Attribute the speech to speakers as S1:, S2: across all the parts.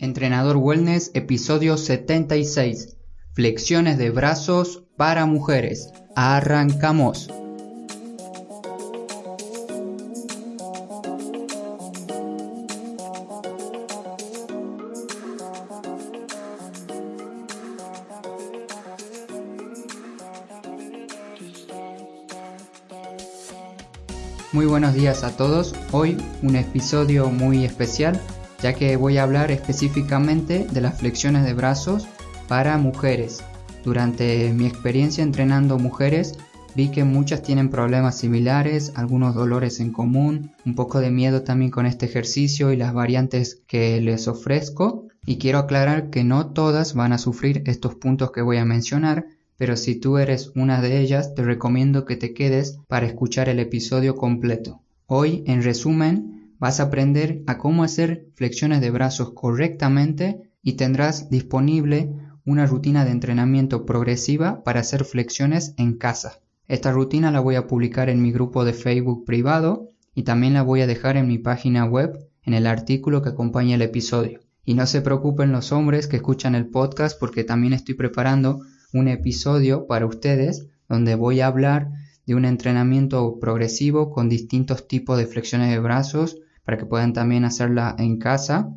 S1: Entrenador Wellness, episodio 76. Flexiones de brazos para mujeres. Arrancamos. Muy buenos días a todos. Hoy un episodio muy especial ya que voy a hablar específicamente de las flexiones de brazos para mujeres. Durante mi experiencia entrenando mujeres vi que muchas tienen problemas similares, algunos dolores en común, un poco de miedo también con este ejercicio y las variantes que les ofrezco. Y quiero aclarar que no todas van a sufrir estos puntos que voy a mencionar, pero si tú eres una de ellas te recomiendo que te quedes para escuchar el episodio completo. Hoy, en resumen, vas a aprender a cómo hacer flexiones de brazos correctamente y tendrás disponible una rutina de entrenamiento progresiva para hacer flexiones en casa. Esta rutina la voy a publicar en mi grupo de Facebook privado y también la voy a dejar en mi página web en el artículo que acompaña el episodio. Y no se preocupen los hombres que escuchan el podcast porque también estoy preparando un episodio para ustedes donde voy a hablar de un entrenamiento progresivo con distintos tipos de flexiones de brazos para que puedan también hacerla en casa.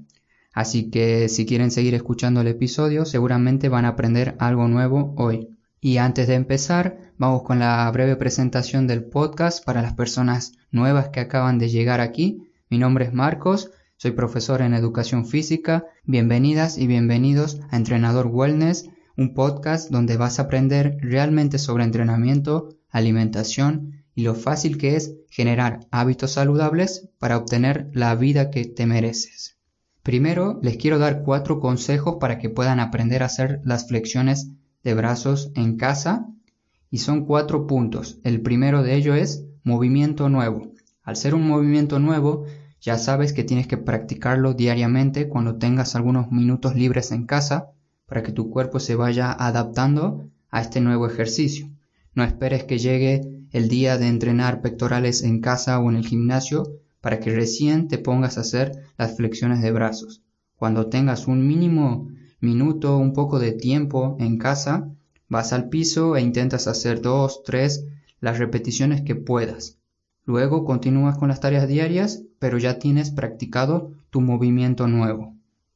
S1: Así que si quieren seguir escuchando el episodio, seguramente van a aprender algo nuevo hoy. Y antes de empezar, vamos con la breve presentación del podcast para las personas nuevas que acaban de llegar aquí. Mi nombre es Marcos, soy profesor en educación física. Bienvenidas y bienvenidos a Entrenador Wellness, un podcast donde vas a aprender realmente sobre entrenamiento, alimentación y lo fácil que es generar hábitos saludables para obtener la vida que te mereces. Primero les quiero dar cuatro consejos para que puedan aprender a hacer las flexiones de brazos en casa y son cuatro puntos. El primero de ello es movimiento nuevo. Al ser un movimiento nuevo, ya sabes que tienes que practicarlo diariamente cuando tengas algunos minutos libres en casa para que tu cuerpo se vaya adaptando a este nuevo ejercicio. No esperes que llegue el día de entrenar pectorales en casa o en el gimnasio para que recién te pongas a hacer las flexiones de brazos. Cuando tengas un mínimo minuto, un poco de tiempo en casa, vas al piso e intentas hacer dos, tres, las repeticiones que puedas. Luego continúas con las tareas diarias, pero ya tienes practicado tu movimiento nuevo.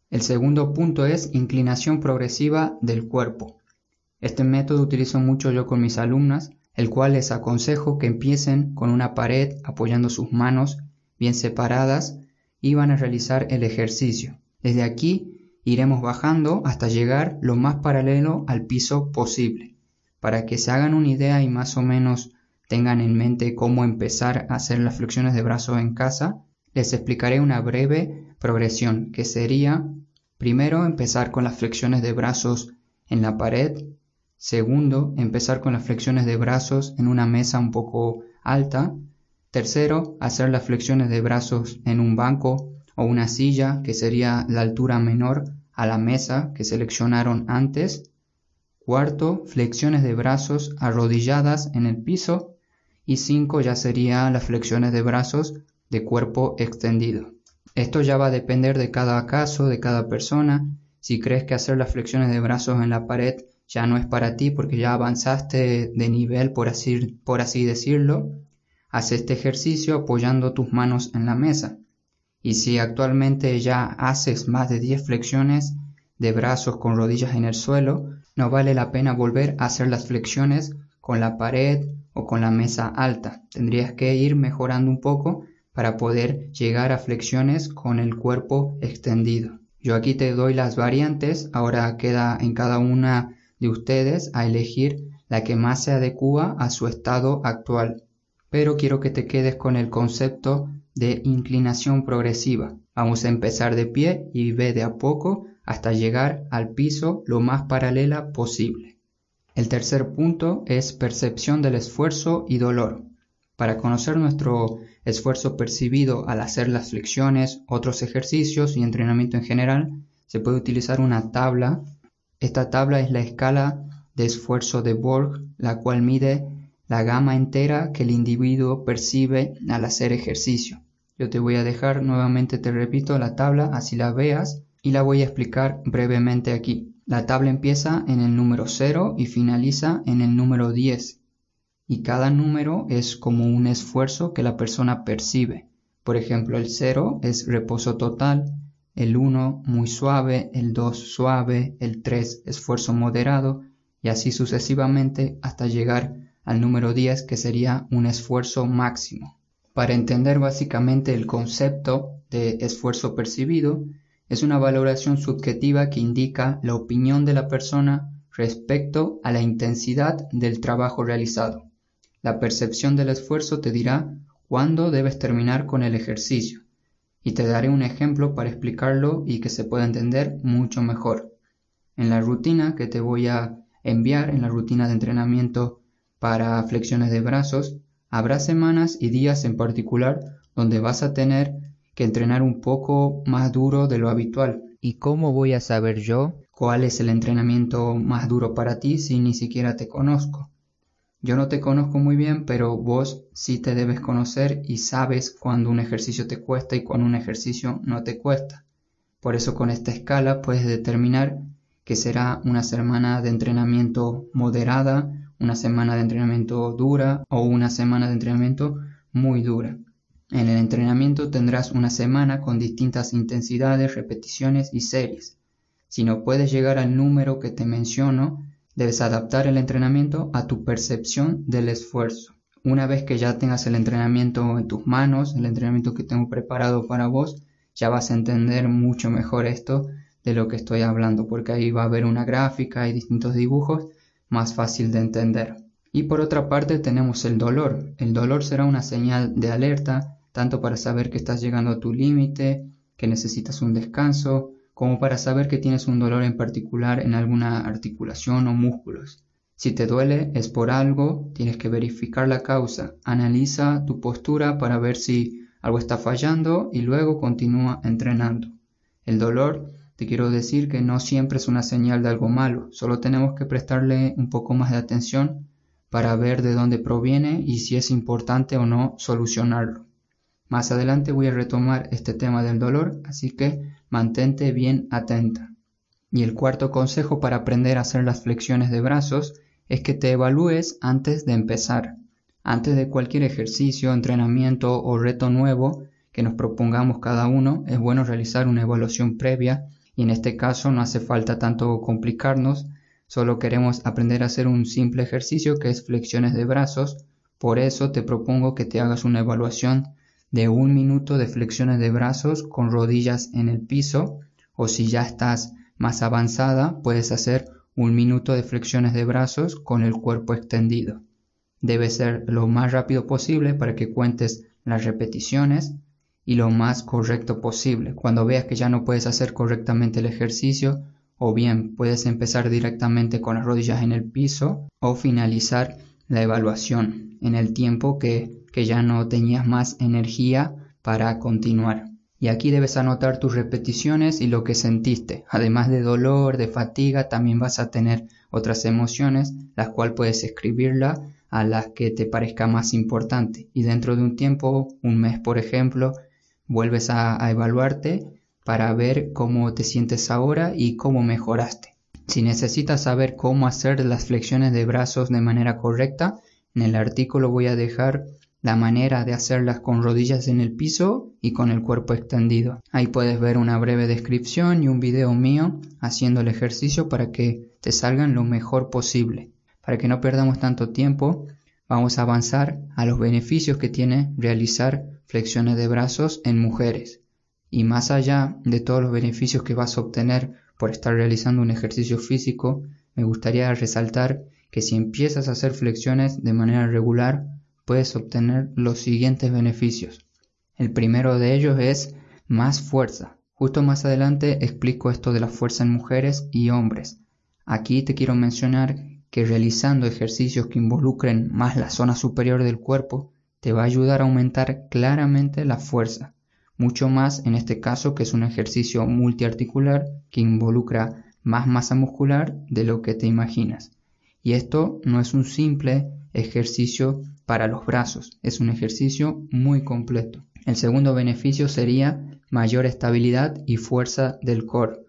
S1: El segundo punto es inclinación progresiva del cuerpo. Este método utilizo mucho yo con mis alumnas el cual les aconsejo que empiecen con una pared apoyando sus manos bien separadas y van a realizar el ejercicio. Desde aquí iremos bajando hasta llegar lo más paralelo al piso posible. Para que se hagan una idea y más o menos tengan en mente cómo empezar a hacer las flexiones de brazo en casa, les explicaré una breve progresión que sería primero empezar con las flexiones de brazos en la pared Segundo, empezar con las flexiones de brazos en una mesa un poco alta. Tercero, hacer las flexiones de brazos en un banco o una silla, que sería la altura menor a la mesa que seleccionaron antes. Cuarto, flexiones de brazos arrodilladas en el piso. Y cinco ya sería las flexiones de brazos de cuerpo extendido. Esto ya va a depender de cada caso, de cada persona. Si crees que hacer las flexiones de brazos en la pared ya no es para ti porque ya avanzaste de nivel, por así, por así decirlo, haz este ejercicio apoyando tus manos en la mesa. Y si actualmente ya haces más de 10 flexiones de brazos con rodillas en el suelo, no vale la pena volver a hacer las flexiones con la pared o con la mesa alta. Tendrías que ir mejorando un poco para poder llegar a flexiones con el cuerpo extendido. Yo aquí te doy las variantes, ahora queda en cada una de ustedes a elegir la que más se adecua a su estado actual. Pero quiero que te quedes con el concepto de inclinación progresiva. Vamos a empezar de pie y ve de a poco hasta llegar al piso lo más paralela posible. El tercer punto es percepción del esfuerzo y dolor. Para conocer nuestro esfuerzo percibido al hacer las flexiones, otros ejercicios y entrenamiento en general, se puede utilizar una tabla esta tabla es la escala de esfuerzo de Borg, la cual mide la gama entera que el individuo percibe al hacer ejercicio. Yo te voy a dejar nuevamente, te repito, la tabla, así la veas y la voy a explicar brevemente aquí. La tabla empieza en el número 0 y finaliza en el número 10 y cada número es como un esfuerzo que la persona percibe. Por ejemplo, el 0 es reposo total, el 1 muy suave, el 2 suave, el 3 esfuerzo moderado y así sucesivamente hasta llegar al número 10 que sería un esfuerzo máximo. Para entender básicamente el concepto de esfuerzo percibido, es una valoración subjetiva que indica la opinión de la persona respecto a la intensidad del trabajo realizado. La percepción del esfuerzo te dirá cuándo debes terminar con el ejercicio, y te daré un ejemplo para explicarlo y que se pueda entender mucho mejor. En la rutina que te voy a enviar, en la rutina de entrenamiento para flexiones de brazos, habrá semanas y días en particular donde vas a tener que entrenar un poco más duro de lo habitual. ¿Y cómo voy a saber yo cuál es el entrenamiento más duro para ti si ni siquiera te conozco? Yo no te conozco muy bien, pero vos sí te debes conocer y sabes cuando un ejercicio te cuesta y cuando un ejercicio no te cuesta. Por eso con esta escala puedes determinar que será una semana de entrenamiento moderada, una semana de entrenamiento dura o una semana de entrenamiento muy dura. En el entrenamiento tendrás una semana con distintas intensidades, repeticiones y series. Si no puedes llegar al número que te menciono, debes adaptar el entrenamiento a tu percepción del esfuerzo. Una vez que ya tengas el entrenamiento en tus manos, el entrenamiento que tengo preparado para vos, ya vas a entender mucho mejor esto de lo que estoy hablando, porque ahí va a haber una gráfica y distintos dibujos más fácil de entender. Y por otra parte tenemos el dolor. El dolor será una señal de alerta tanto para saber que estás llegando a tu límite, que necesitas un descanso, como para saber que tienes un dolor en particular en alguna articulación o músculos. Si te duele es por algo, tienes que verificar la causa, analiza tu postura para ver si algo está fallando y luego continúa entrenando. El dolor, te quiero decir que no siempre es una señal de algo malo, solo tenemos que prestarle un poco más de atención para ver de dónde proviene y si es importante o no solucionarlo. Más adelante voy a retomar este tema del dolor, así que mantente bien atenta. Y el cuarto consejo para aprender a hacer las flexiones de brazos es que te evalúes antes de empezar. Antes de cualquier ejercicio, entrenamiento o reto nuevo que nos propongamos cada uno, es bueno realizar una evaluación previa y en este caso no hace falta tanto complicarnos, solo queremos aprender a hacer un simple ejercicio que es flexiones de brazos, por eso te propongo que te hagas una evaluación de un minuto de flexiones de brazos con rodillas en el piso o si ya estás más avanzada puedes hacer un minuto de flexiones de brazos con el cuerpo extendido. Debe ser lo más rápido posible para que cuentes las repeticiones y lo más correcto posible. Cuando veas que ya no puedes hacer correctamente el ejercicio, o bien puedes empezar directamente con las rodillas en el piso o finalizar la evaluación en el tiempo que que ya no tenías más energía para continuar. Y aquí debes anotar tus repeticiones y lo que sentiste. Además de dolor, de fatiga, también vas a tener otras emociones, las cuales puedes escribirla a las que te parezca más importante. Y dentro de un tiempo, un mes por ejemplo, vuelves a, a evaluarte para ver cómo te sientes ahora y cómo mejoraste. Si necesitas saber cómo hacer las flexiones de brazos de manera correcta, en el artículo voy a dejar la manera de hacerlas con rodillas en el piso y con el cuerpo extendido. Ahí puedes ver una breve descripción y un video mío haciendo el ejercicio para que te salgan lo mejor posible. Para que no perdamos tanto tiempo, vamos a avanzar a los beneficios que tiene realizar flexiones de brazos en mujeres. Y más allá de todos los beneficios que vas a obtener por estar realizando un ejercicio físico, me gustaría resaltar que si empiezas a hacer flexiones de manera regular, puedes obtener los siguientes beneficios. El primero de ellos es más fuerza. Justo más adelante explico esto de la fuerza en mujeres y hombres. Aquí te quiero mencionar que realizando ejercicios que involucren más la zona superior del cuerpo te va a ayudar a aumentar claramente la fuerza, mucho más en este caso que es un ejercicio multiarticular que involucra más masa muscular de lo que te imaginas. Y esto no es un simple ejercicio para los brazos. Es un ejercicio muy completo. El segundo beneficio sería mayor estabilidad y fuerza del core.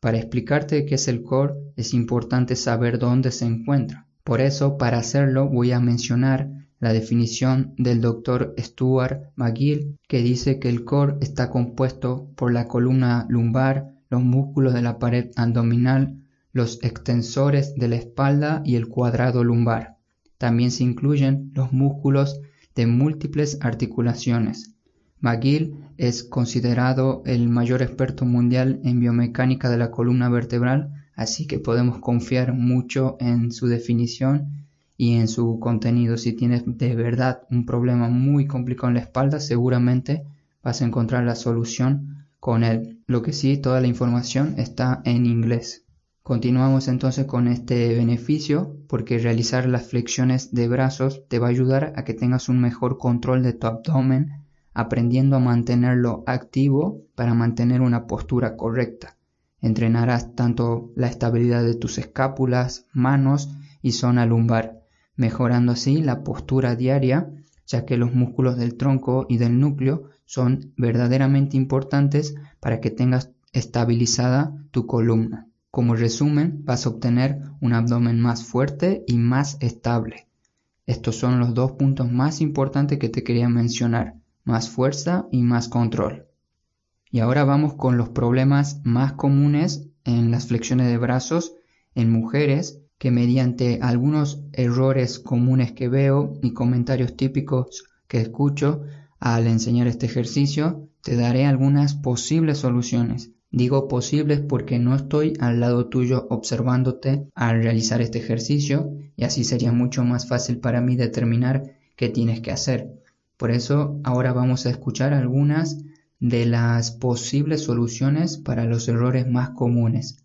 S1: Para explicarte qué es el core es importante saber dónde se encuentra. Por eso, para hacerlo, voy a mencionar la definición del doctor Stuart McGill, que dice que el core está compuesto por la columna lumbar, los músculos de la pared abdominal, los extensores de la espalda y el cuadrado lumbar. También se incluyen los músculos de múltiples articulaciones. McGill es considerado el mayor experto mundial en biomecánica de la columna vertebral así que podemos confiar mucho en su definición y en su contenido. Si tienes de verdad un problema muy complicado en la espalda, seguramente vas a encontrar la solución con él. Lo que sí, toda la información está en inglés. Continuamos entonces con este beneficio porque realizar las flexiones de brazos te va a ayudar a que tengas un mejor control de tu abdomen, aprendiendo a mantenerlo activo para mantener una postura correcta. Entrenarás tanto la estabilidad de tus escápulas, manos y zona lumbar, mejorando así la postura diaria, ya que los músculos del tronco y del núcleo son verdaderamente importantes para que tengas estabilizada tu columna. Como resumen, vas a obtener un abdomen más fuerte y más estable. Estos son los dos puntos más importantes que te quería mencionar, más fuerza y más control. Y ahora vamos con los problemas más comunes en las flexiones de brazos en mujeres que mediante algunos errores comunes que veo y comentarios típicos que escucho al enseñar este ejercicio, te daré algunas posibles soluciones. Digo posibles porque no estoy al lado tuyo observándote al realizar este ejercicio y así sería mucho más fácil para mí determinar qué tienes que hacer. Por eso ahora vamos a escuchar algunas de las posibles soluciones para los errores más comunes.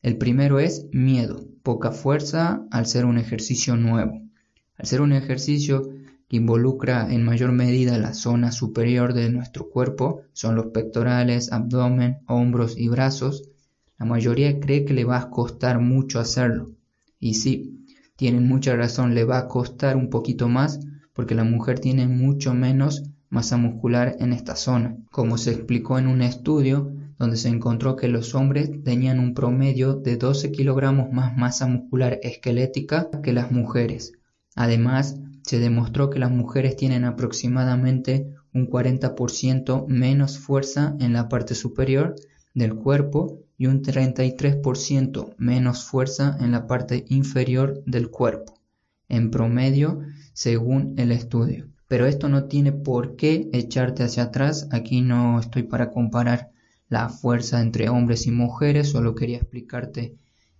S1: El primero es miedo, poca fuerza al ser un ejercicio nuevo. Al ser un ejercicio que involucra en mayor medida la zona superior de nuestro cuerpo, son los pectorales, abdomen, hombros y brazos, la mayoría cree que le va a costar mucho hacerlo. Y sí, tienen mucha razón, le va a costar un poquito más porque la mujer tiene mucho menos masa muscular en esta zona, como se explicó en un estudio donde se encontró que los hombres tenían un promedio de 12 kilogramos más masa muscular esquelética que las mujeres. Además, se demostró que las mujeres tienen aproximadamente un 40% menos fuerza en la parte superior del cuerpo y un 33% menos fuerza en la parte inferior del cuerpo, en promedio según el estudio pero esto no tiene por qué echarte hacia atrás. Aquí no estoy para comparar la fuerza entre hombres y mujeres, solo quería explicarte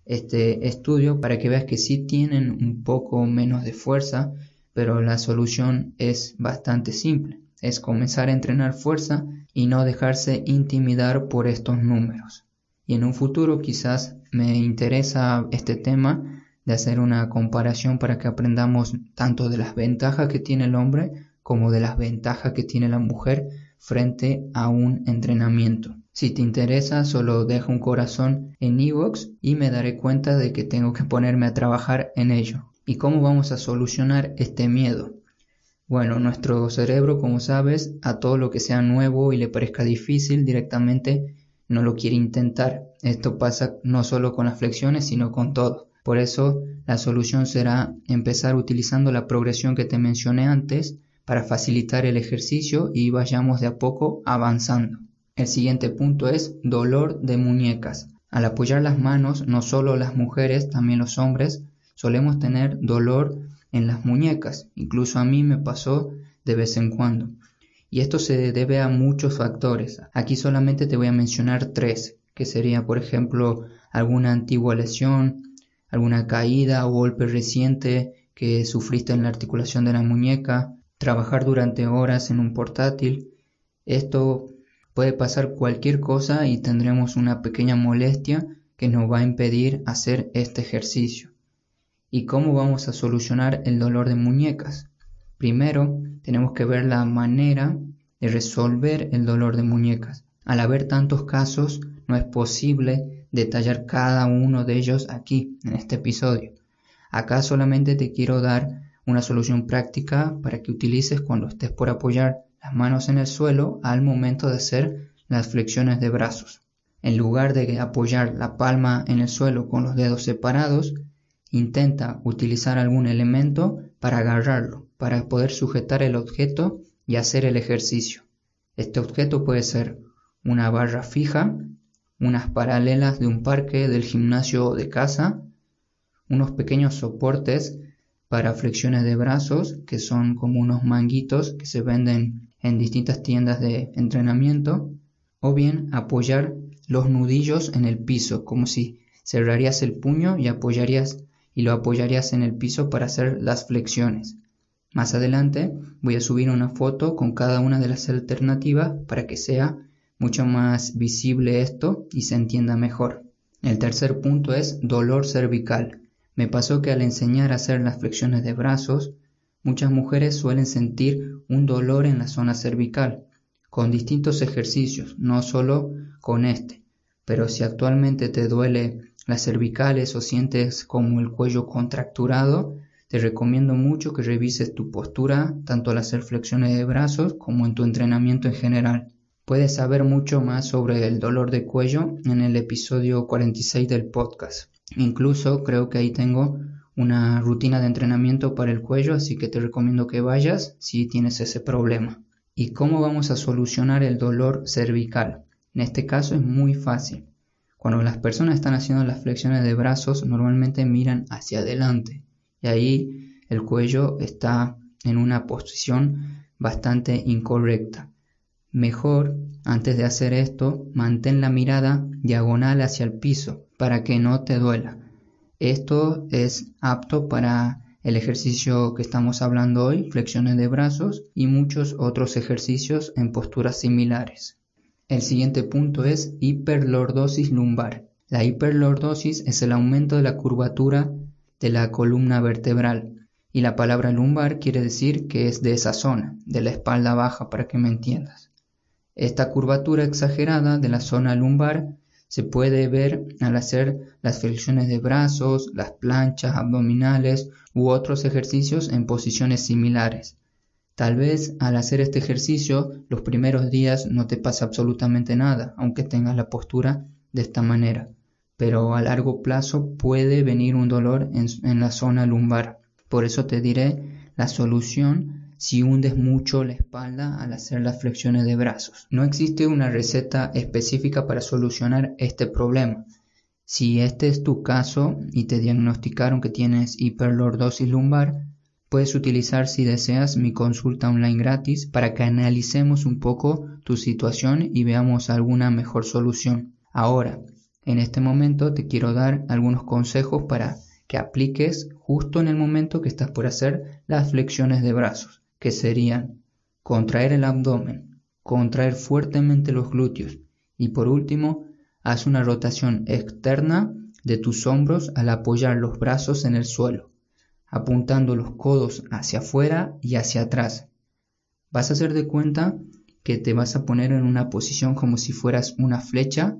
S1: este estudio para que veas que sí tienen un poco menos de fuerza, pero la solución es bastante simple. Es comenzar a entrenar fuerza y no dejarse intimidar por estos números. Y en un futuro quizás me interesa este tema de hacer una comparación para que aprendamos tanto de las ventajas que tiene el hombre como de las ventajas que tiene la mujer frente a un entrenamiento. Si te interesa, solo deja un corazón en Evox y me daré cuenta de que tengo que ponerme a trabajar en ello. ¿Y cómo vamos a solucionar este miedo? Bueno, nuestro cerebro, como sabes, a todo lo que sea nuevo y le parezca difícil directamente no lo quiere intentar. Esto pasa no solo con las flexiones, sino con todo. Por eso, la solución será empezar utilizando la progresión que te mencioné antes para facilitar el ejercicio y vayamos de a poco avanzando. El siguiente punto es dolor de muñecas. Al apoyar las manos, no solo las mujeres, también los hombres, solemos tener dolor en las muñecas. Incluso a mí me pasó de vez en cuando. Y esto se debe a muchos factores. Aquí solamente te voy a mencionar tres, que sería por ejemplo alguna antigua lesión, alguna caída o golpe reciente que sufriste en la articulación de la muñeca, trabajar durante horas en un portátil. Esto puede pasar cualquier cosa y tendremos una pequeña molestia que nos va a impedir hacer este ejercicio. ¿Y cómo vamos a solucionar el dolor de muñecas? Primero, tenemos que ver la manera de resolver el dolor de muñecas. Al haber tantos casos, no es posible detallar cada uno de ellos aquí, en este episodio. Acá solamente te quiero dar una solución práctica para que utilices cuando estés por apoyar las manos en el suelo al momento de hacer las flexiones de brazos. En lugar de apoyar la palma en el suelo con los dedos separados, intenta utilizar algún elemento para agarrarlo, para poder sujetar el objeto y hacer el ejercicio. Este objeto puede ser una barra fija, unas paralelas de un parque, del gimnasio o de casa, unos pequeños soportes para flexiones de brazos, que son como unos manguitos que se venden en distintas tiendas de entrenamiento, o bien apoyar los nudillos en el piso, como si cerrarías el puño y apoyarías y lo apoyarías en el piso para hacer las flexiones. Más adelante voy a subir una foto con cada una de las alternativas para que sea mucho más visible esto y se entienda mejor. El tercer punto es dolor cervical. Me pasó que al enseñar a hacer las flexiones de brazos, muchas mujeres suelen sentir un dolor en la zona cervical, con distintos ejercicios, no solo con este. Pero si actualmente te duele las cervicales o sientes como el cuello contracturado, te recomiendo mucho que revises tu postura tanto al hacer flexiones de brazos como en tu entrenamiento en general. Puedes saber mucho más sobre el dolor de cuello en el episodio 46 del podcast. Incluso creo que ahí tengo una rutina de entrenamiento para el cuello, así que te recomiendo que vayas si tienes ese problema. ¿Y cómo vamos a solucionar el dolor cervical? En este caso es muy fácil. Cuando las personas están haciendo las flexiones de brazos, normalmente miran hacia adelante y ahí el cuello está en una posición bastante incorrecta. Mejor, antes de hacer esto, mantén la mirada diagonal hacia el piso para que no te duela. Esto es apto para el ejercicio que estamos hablando hoy, flexiones de brazos y muchos otros ejercicios en posturas similares. El siguiente punto es hiperlordosis lumbar. La hiperlordosis es el aumento de la curvatura de la columna vertebral. Y la palabra lumbar quiere decir que es de esa zona, de la espalda baja, para que me entiendas. Esta curvatura exagerada de la zona lumbar se puede ver al hacer las flexiones de brazos, las planchas abdominales u otros ejercicios en posiciones similares. Tal vez al hacer este ejercicio los primeros días no te pasa absolutamente nada, aunque tengas la postura de esta manera pero a largo plazo puede venir un dolor en, la zona lumbar. Por eso te diré la solución si hundes mucho la espalda al hacer las flexiones de brazos. No existe una receta específica para solucionar este problema. Si este es tu caso y te diagnosticaron que tienes hiperlordosis lumbar, puedes utilizar si deseas mi consulta online gratis para que analicemos un poco tu situación y veamos alguna mejor solución. Ahora, en este momento te quiero dar algunos consejos para que apliques justo en el momento que estás por hacer las flexiones de brazos, que serían contraer el abdomen, contraer fuertemente los glúteos y por último, haz una rotación externa de tus hombros al apoyar los brazos en el suelo, apuntando los codos hacia afuera y hacia atrás. Vas a hacer de cuenta que te vas a poner en una posición como si fueras una flecha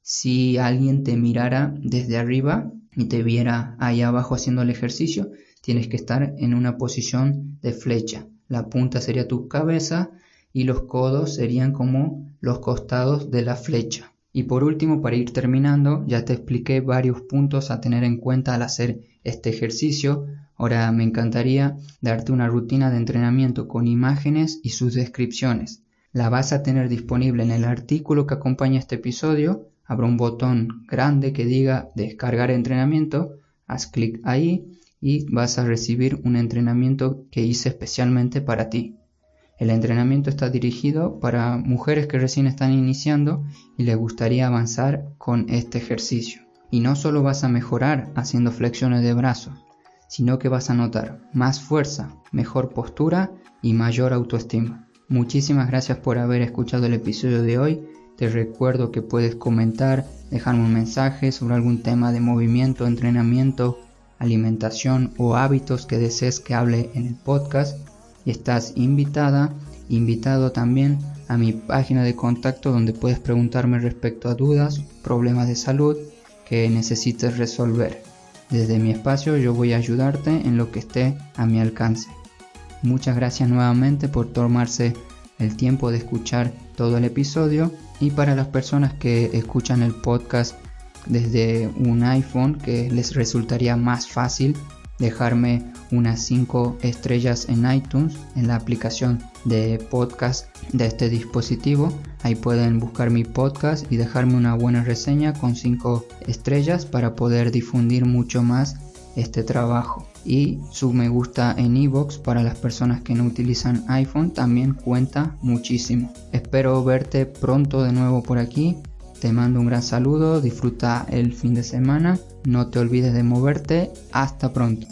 S1: si alguien te mirara desde arriba y te viera ahí abajo haciendo el ejercicio, tienes que estar en una posición de flecha. La punta sería tu cabeza y los codos serían como los costados de la flecha. Y por último, para ir terminando, ya te expliqué varios puntos a tener en cuenta al hacer este ejercicio. Ahora me encantaría darte una rutina de entrenamiento con imágenes y sus descripciones. La vas a tener disponible en el artículo que acompaña este episodio habrá un botón grande que diga descargar entrenamiento, haz clic ahí y vas a recibir un entrenamiento que hice especialmente para ti. El entrenamiento está dirigido para mujeres que recién están iniciando y les gustaría avanzar con este ejercicio. Y no solo vas a mejorar haciendo flexiones de brazos, sino que vas a notar más fuerza, mejor postura y mayor autoestima. Muchísimas gracias por haber escuchado el episodio de hoy te recuerdo que puedes comentar, dejarme un mensaje sobre algún tema de movimiento, entrenamiento, alimentación o hábitos que desees que hable en el podcast. Y estás invitada, invitado también a mi página de contacto donde puedes preguntarme respecto a dudas, problemas de salud que necesites resolver. Desde mi espacio yo voy a ayudarte en lo que esté a mi alcance. Muchas gracias nuevamente por tomarse el tiempo de escuchar todo el episodio Y para las personas que escuchan el podcast desde un iPhone, que les resultaría más fácil dejarme unas 5 estrellas en iTunes, en la aplicación de podcast de este dispositivo. Ahí pueden buscar mi podcast y dejarme una buena reseña con 5 estrellas para poder difundir mucho más este trabajo. Y su me gusta en iVoox para las personas que no utilizan iPhone también cuenta muchísimo. Espero verte pronto de nuevo por aquí. Te mando un gran saludo, disfruta el fin de semana, no te olvides de moverte, hasta pronto.